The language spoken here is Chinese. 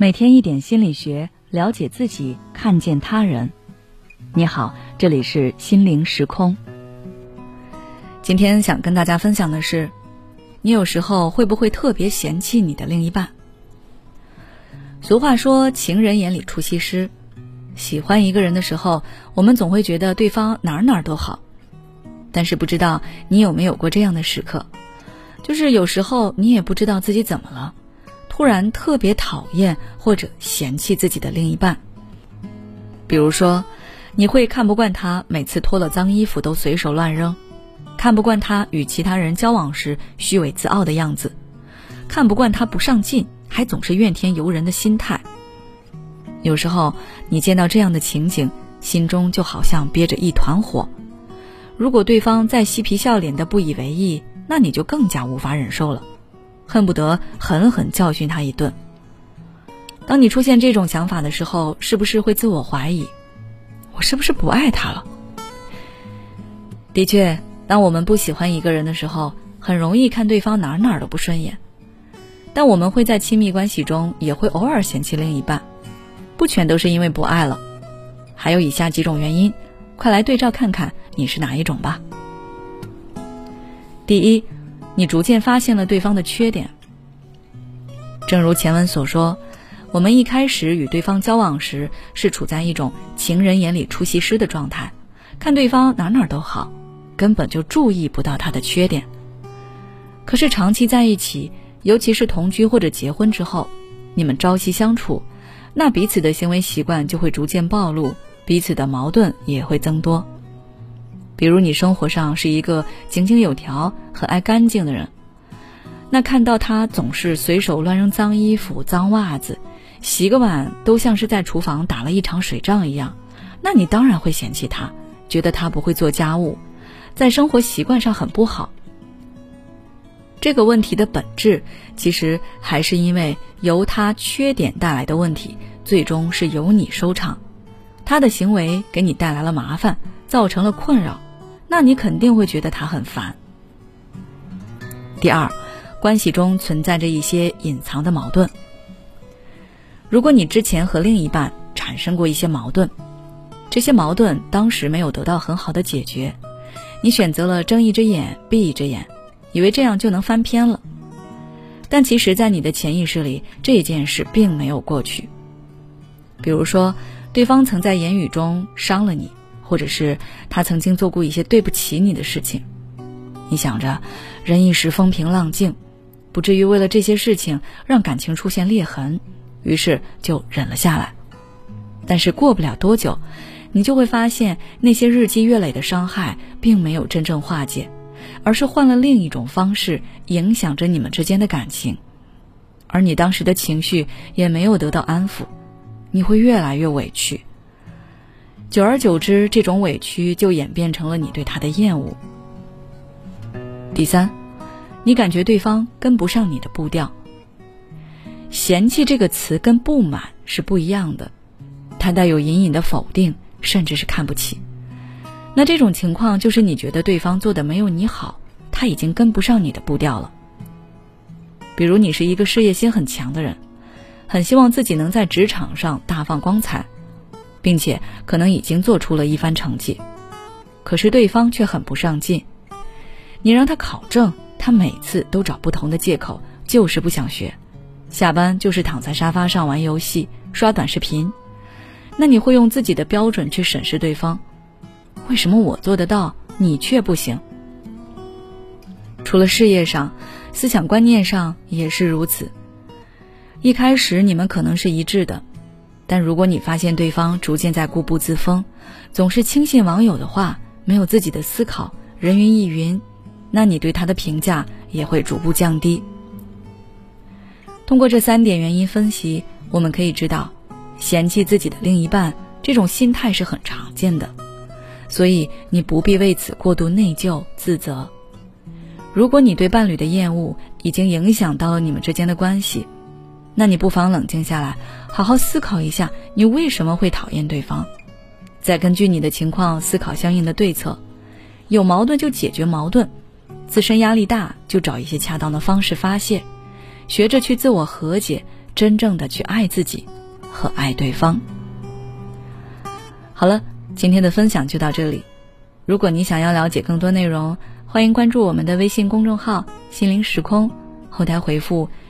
每天一点心理学，了解自己，看见他人。你好，这里是心灵时空。今天想跟大家分享的是，你有时候会不会特别嫌弃你的另一半？俗话说“情人眼里出西施”，喜欢一个人的时候，我们总会觉得对方哪儿哪儿都好。但是不知道你有没有过这样的时刻，就是有时候你也不知道自己怎么了，突然特别讨厌或者嫌弃自己的另一半。比如说，你会看不惯他每次脱了脏衣服都随手乱扔，看不惯他与其他人交往时虚伪自傲的样子，看不惯他不上进还总是怨天尤人的心态。有时候你见到这样的情景，心中就好像憋着一团火。如果对方再嬉皮笑脸的不以为意，那你就更加无法忍受了，恨不得狠狠教训他一顿。当你出现这种想法的时候，是不是会自我怀疑，我是不是不爱他了？的确，当我们不喜欢一个人的时候，很容易看对方哪哪都不顺眼。但我们会在亲密关系中也会偶尔嫌弃另一半，不全都是因为不爱了，还有以下几种原因。快来对照看看你是哪一种吧。第一，你逐渐发现了对方的缺点。正如前文所说，我们一开始与对方交往时是处在一种情人眼里出西施的状态，看对方哪哪都好，根本就注意不到他的缺点。可是长期在一起，尤其是同居或者结婚之后，你们朝夕相处，那彼此的行为习惯就会逐渐暴露。彼此的矛盾也会增多。比如你生活上是一个井井有条、很爱干净的人，那看到他总是随手乱扔脏衣服、脏袜子，洗个碗都像是在厨房打了一场水仗一样，那你当然会嫌弃他，觉得他不会做家务，在生活习惯上很不好。这个问题的本质，其实还是因为由他缺点带来的问题，最终是由你收场。他的行为给你带来了麻烦，造成了困扰，那你肯定会觉得他很烦。第二，关系中存在着一些隐藏的矛盾。如果你之前和另一半产生过一些矛盾，这些矛盾当时没有得到很好的解决，你选择了睁一只眼闭一只眼，以为这样就能翻篇了，但其实，在你的潜意识里，这件事并没有过去。比如说。对方曾在言语中伤了你，或者是他曾经做过一些对不起你的事情，你想着人一时风平浪静，不至于为了这些事情让感情出现裂痕，于是就忍了下来。但是过不了多久，你就会发现那些日积月累的伤害并没有真正化解，而是换了另一种方式影响着你们之间的感情，而你当时的情绪也没有得到安抚。你会越来越委屈，久而久之，这种委屈就演变成了你对他的厌恶。第三，你感觉对方跟不上你的步调。嫌弃这个词跟不满是不一样的，它带有隐隐的否定，甚至是看不起。那这种情况就是你觉得对方做的没有你好，他已经跟不上你的步调了。比如你是一个事业心很强的人。很希望自己能在职场上大放光彩，并且可能已经做出了一番成绩，可是对方却很不上进。你让他考证，他每次都找不同的借口，就是不想学。下班就是躺在沙发上玩游戏、刷短视频。那你会用自己的标准去审视对方，为什么我做得到，你却不行？除了事业上，思想观念上也是如此。一开始你们可能是一致的，但如果你发现对方逐渐在固步自封，总是轻信网友的话，没有自己的思考，人云亦云，那你对他的评价也会逐步降低。通过这三点原因分析，我们可以知道，嫌弃自己的另一半这种心态是很常见的，所以你不必为此过度内疚自责。如果你对伴侣的厌恶已经影响到了你们之间的关系，那你不妨冷静下来，好好思考一下，你为什么会讨厌对方，再根据你的情况思考相应的对策。有矛盾就解决矛盾，自身压力大就找一些恰当的方式发泄，学着去自我和解，真正的去爱自己和爱对方。好了，今天的分享就到这里。如果你想要了解更多内容，欢迎关注我们的微信公众号“心灵时空”，后台回复“